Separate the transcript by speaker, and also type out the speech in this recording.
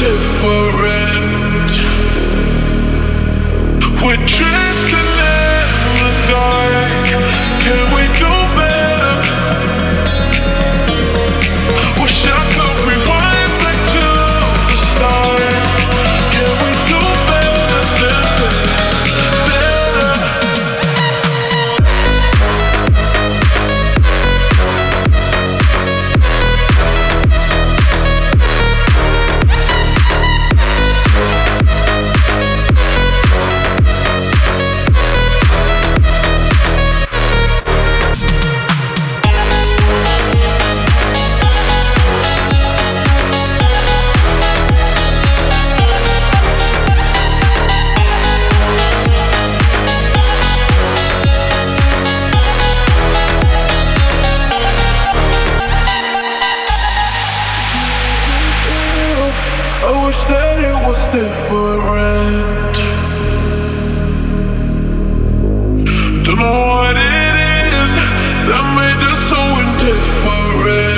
Speaker 1: different. We're drifting. I made us so indifferent.